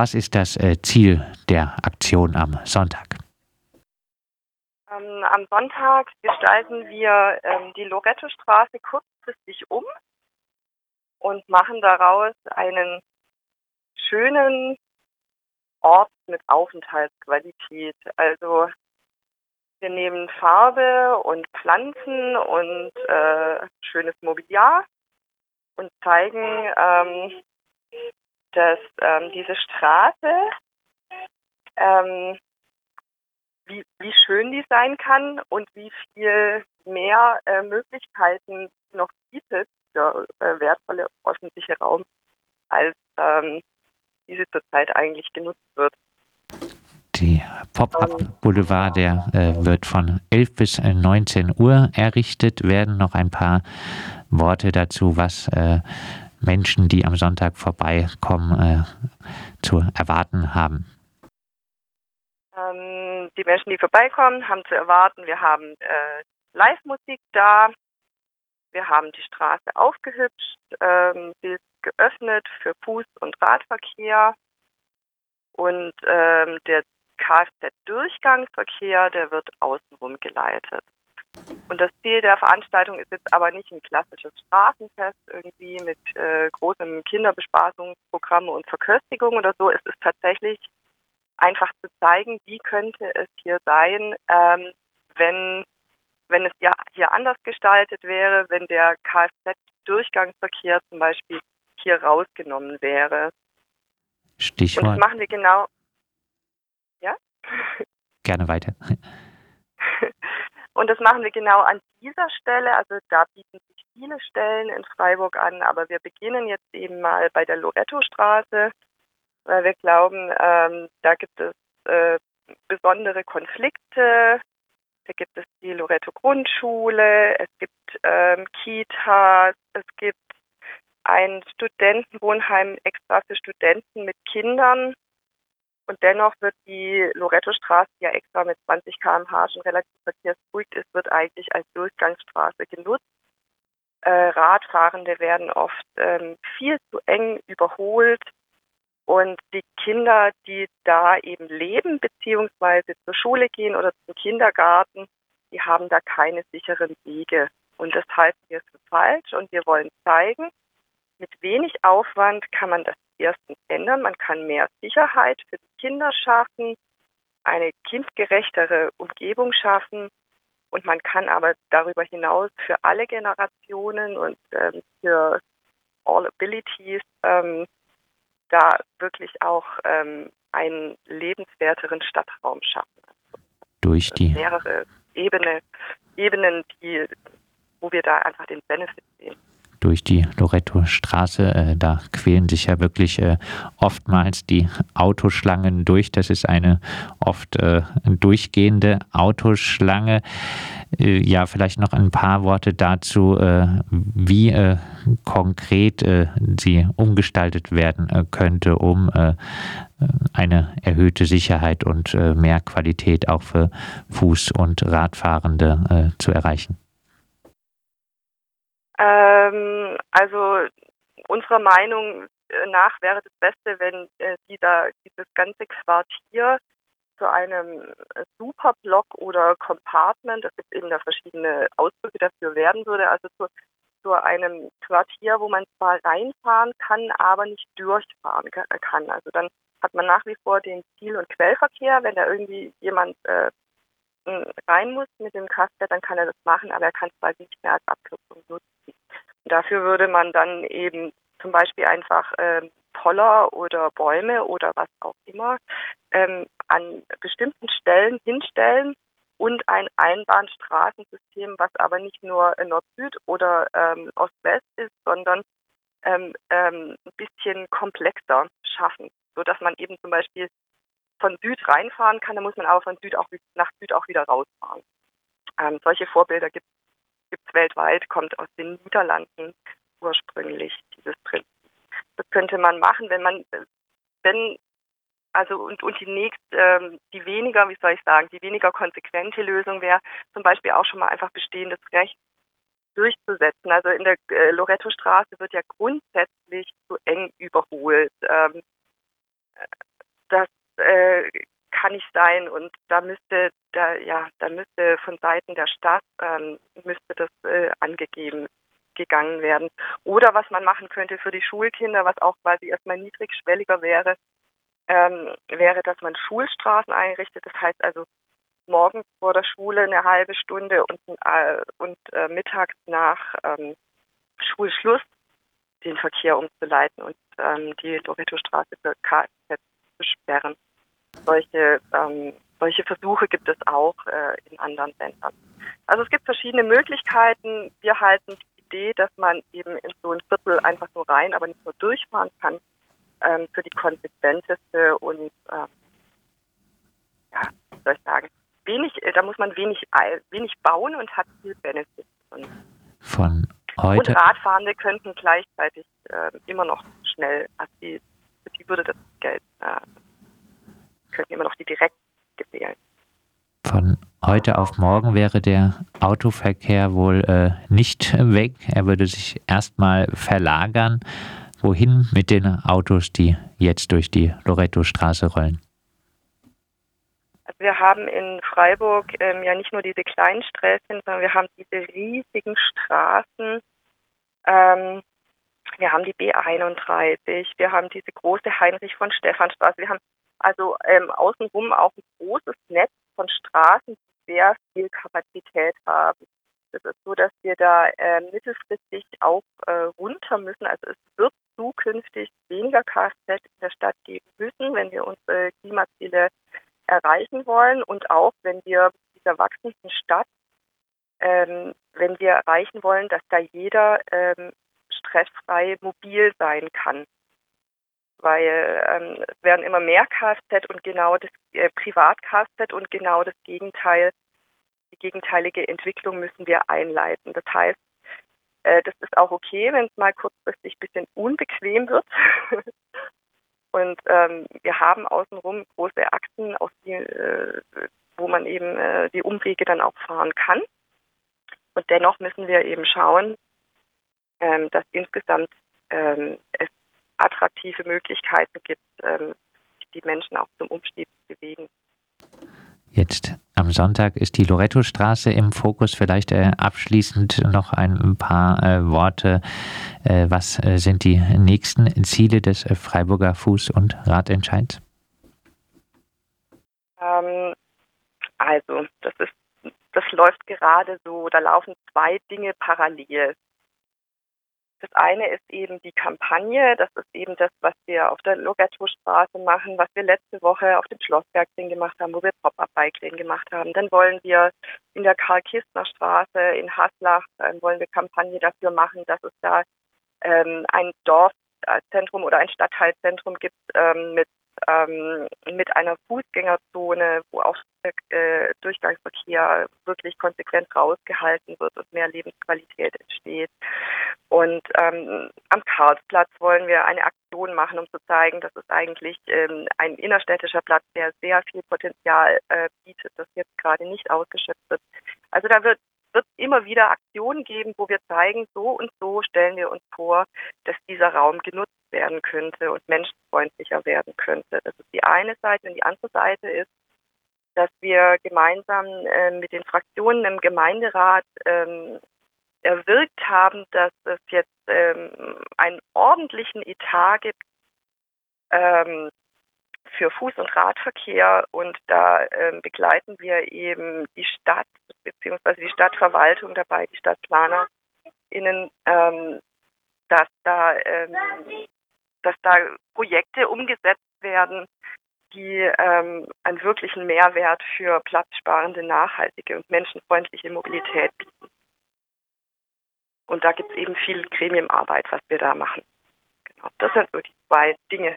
Was ist das äh, Ziel der Aktion am Sonntag? Ähm, am Sonntag gestalten wir ähm, die Loretto-Straße kurzfristig um und machen daraus einen schönen Ort mit Aufenthaltsqualität. Also wir nehmen Farbe und Pflanzen und äh, schönes Mobiliar und zeigen, ähm, dass ähm, diese Straße, ähm, wie, wie schön die sein kann und wie viel mehr äh, Möglichkeiten noch bietet für äh, wertvolle öffentliche Raum, als ähm, diese zurzeit eigentlich genutzt wird. Die Pop-up-Boulevard, der äh, wird von 11 bis 19 Uhr errichtet. Werden noch ein paar Worte dazu, was äh, Menschen, die am Sonntag vorbeikommen, äh, zu erwarten haben? Ähm, die Menschen, die vorbeikommen, haben zu erwarten, wir haben äh, Live-Musik da, wir haben die Straße aufgehübscht, ähm, sie ist geöffnet für Fuß- und Radverkehr und ähm, der Kfz-Durchgangsverkehr, der wird außenrum geleitet. Und das Ziel der Veranstaltung ist jetzt aber nicht ein klassisches Straßenfest irgendwie mit äh, großem Kinderbespaßungsprogramm und Verköstigung oder so. Es ist tatsächlich einfach zu zeigen, wie könnte es hier sein, ähm, wenn, wenn es ja hier anders gestaltet wäre, wenn der Kfz-Durchgangsverkehr zum Beispiel hier rausgenommen wäre. Stichwort. Und das machen wir genau. Ja? Gerne weiter. Und das machen wir genau an dieser Stelle. Also da bieten sich viele Stellen in Freiburg an, aber wir beginnen jetzt eben mal bei der Loretto-Straße, weil wir glauben, ähm, da gibt es äh, besondere Konflikte. Da gibt es die Loretto-Grundschule, es gibt ähm, Kitas, es gibt ein Studentenwohnheim extra für Studenten mit Kindern. Und dennoch wird die Loretto-Straße, die ja extra mit 20 km/h schon relativ verkehrsberuhigt ist, wird eigentlich als Durchgangsstraße genutzt. Äh, Radfahrende werden oft ähm, viel zu eng überholt. Und die Kinder, die da eben leben, beziehungsweise zur Schule gehen oder zum Kindergarten, die haben da keine sicheren Wege. Und das halten wir für falsch. Und wir wollen zeigen, mit wenig Aufwand kann man das erstens ändern. Man kann mehr Sicherheit für die Kinder schaffen, eine kindgerechtere Umgebung schaffen und man kann aber darüber hinaus für alle Generationen und ähm, für all abilities ähm, da wirklich auch ähm, einen lebenswerteren Stadtraum schaffen. Durch die mehrere Ebene, Ebenen, die, wo wir da einfach den Benefit sehen durch die Loretto-Straße. Äh, da quälen sich ja wirklich äh, oftmals die Autoschlangen durch. Das ist eine oft äh, durchgehende Autoschlange. Äh, ja, vielleicht noch ein paar Worte dazu, äh, wie äh, konkret sie umgestaltet werden könnte, um eine erhöhte Sicherheit und mehr Qualität auch für Fuß- und Radfahrende zu erreichen. Ähm, also unserer Meinung nach wäre das Beste, wenn äh, die da dieses ganze Quartier zu einem Superblock oder Compartment, das gibt eben da verschiedene Ausdrücke dafür werden würde, also zu, zu einem Quartier, wo man zwar reinfahren kann, aber nicht durchfahren kann. Also dann hat man nach wie vor den Ziel- und Quellverkehr, wenn da irgendwie jemand äh, rein muss mit dem Kaster, dann kann er das machen, aber er kann es bald nicht mehr als Abkürzung nutzen. Dafür würde man dann eben zum Beispiel einfach ähm, Poller oder Bäume oder was auch immer ähm, an bestimmten Stellen hinstellen und ein Einbahnstraßensystem, was aber nicht nur Nord-Süd oder ähm, Ost-West ist, sondern ähm, ähm, ein bisschen komplexer schaffen, sodass man eben zum Beispiel von Süd reinfahren kann, dann muss man aber von Süd auch nach Süd auch wieder rausfahren. Ähm, solche Vorbilder gibt es weltweit, kommt aus den Niederlanden ursprünglich, dieses Prinzip. Das könnte man machen, wenn man, wenn, also und, und die nächst, ähm, die weniger, wie soll ich sagen, die weniger konsequente Lösung wäre, zum Beispiel auch schon mal einfach bestehendes Recht durchzusetzen. Also in der äh, Loretto-Straße wird ja grundsätzlich zu eng überholt. Ähm, das äh, kann nicht sein und da müsste da ja da müsste von Seiten der Stadt ähm, müsste das äh, angegeben gegangen werden. Oder was man machen könnte für die Schulkinder was auch quasi erstmal niedrigschwelliger wäre ähm, wäre dass man Schulstraßen einrichtet. Das heißt also morgens vor der Schule eine halbe Stunde und äh, und äh, mittags nach ähm, Schulschluss den Verkehr umzuleiten und ähm, die Loreto-Straße für Kfz zu sperren solche, ähm, solche Versuche gibt es auch äh, in anderen Ländern. Also es gibt verschiedene Möglichkeiten. Wir halten die Idee, dass man eben in so ein Viertel einfach nur rein, aber nicht nur durchfahren kann, ähm, für die konsequenteste und äh, ja, wie soll ich sagen, wenig, äh, da muss man wenig, wenig bauen und hat viel Benefit. Und, Von heute. Und Radfahrende könnten gleichzeitig äh, immer noch schnell, also die, für die würde das Geld äh, könnten immer noch die direkt wählen. Von heute auf morgen wäre der Autoverkehr wohl äh, nicht weg. Er würde sich erstmal verlagern. Wohin mit den Autos, die jetzt durch die Loretto-Straße rollen? Also wir haben in Freiburg ähm, ja nicht nur diese kleinen Sträßchen, sondern wir haben diese riesigen Straßen. Ähm, wir haben die B31, wir haben diese große Heinrich von Stephan Straße, wir haben also ähm, außenrum auch ein großes Netz von Straßen, die sehr viel Kapazität haben. Es ist so, dass wir da äh, mittelfristig auch äh, runter müssen. Also es wird zukünftig weniger Kfz in der Stadt geben müssen, wenn wir unsere Klimaziele erreichen wollen und auch wenn wir dieser wachsenden Stadt, ähm, wenn wir erreichen wollen, dass da jeder ähm, stressfrei mobil sein kann weil ähm, es werden immer mehr Kfz und genau das äh, Privat-Kfz und genau das Gegenteil, die gegenteilige Entwicklung müssen wir einleiten. Das heißt, äh, das ist auch okay, wenn es mal kurzfristig ein bisschen unbequem wird. und ähm, wir haben außenrum große Achsen, auf die, äh, wo man eben äh, die Umwege dann auch fahren kann. Und dennoch müssen wir eben schauen, ähm, dass insgesamt ähm, es attraktive Möglichkeiten gibt, ähm, die Menschen auch zum Umstieg zu bewegen. Jetzt am Sonntag ist die Loretto-Straße im Fokus. Vielleicht äh, abschließend noch ein paar äh, Worte. Äh, was äh, sind die nächsten Ziele des äh, Freiburger Fuß- und Radentscheids? Ähm, also, das ist das läuft gerade so, da laufen zwei Dinge parallel. Das eine ist eben die Kampagne. Das ist eben das, was wir auf der Logatto-Straße machen, was wir letzte Woche auf dem Schlossbergring gemacht haben, wo wir Pop-Up-Bike-Lane gemacht haben. Dann wollen wir in der Karl-Kistner-Straße in Haslach, äh, wollen wir Kampagne dafür machen, dass es da ähm, ein Dorfzentrum oder ein Stadtteilzentrum gibt ähm, mit ähm, mit einer Fußgängerzone, wo auch äh, Durchgangsverkehr wirklich konsequent rausgehalten wird und mehr Lebensqualität entsteht. Und ähm, am Karlsplatz wollen wir eine Aktion machen, um zu zeigen, dass es eigentlich ähm, ein innerstädtischer Platz, der sehr viel Potenzial äh, bietet, das jetzt gerade nicht ausgeschöpft wird. Also da wird wird immer wieder Aktionen geben, wo wir zeigen, so und so stellen wir uns vor, dass dieser Raum genutzt werden könnte und menschenfreundlicher werden könnte. Das ist die eine Seite. Und die andere Seite ist, dass wir gemeinsam äh, mit den Fraktionen im Gemeinderat ähm, erwirkt haben, dass es jetzt ähm, einen ordentlichen Etat gibt ähm, für Fuß- und Radverkehr und da ähm, begleiten wir eben die Stadt bzw. die Stadtverwaltung dabei, die StadtplanerInnen, ähm, dass da ähm, dass da Projekte umgesetzt werden, die ähm, einen wirklichen Mehrwert für platzsparende, nachhaltige und menschenfreundliche Mobilität bieten. Und da gibt es eben viel Gremiumarbeit, was wir da machen. Genau. Das sind so die zwei Dinge,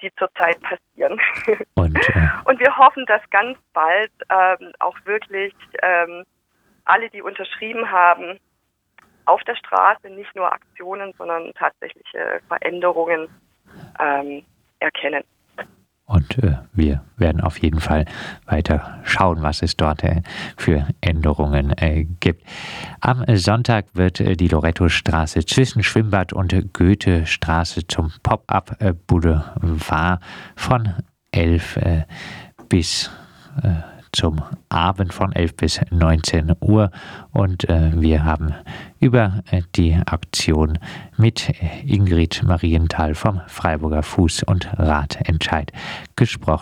die zurzeit passieren. Und, äh und wir hoffen, dass ganz bald ähm, auch wirklich ähm, alle, die unterschrieben haben, auf der Straße nicht nur Aktionen, sondern tatsächliche Veränderungen ähm, erkennen. Und äh, wir werden auf jeden Fall weiter schauen, was es dort äh, für Änderungen äh, gibt. Am Sonntag wird äh, die Loretto-Straße zwischen Schwimmbad und Goethe-Straße zum Pop-up-Boulevard von 11 äh, bis äh, zum Abend von 11 bis 19 Uhr und äh, wir haben über äh, die Aktion mit Ingrid Marienthal vom Freiburger Fuß- und Radentscheid gesprochen.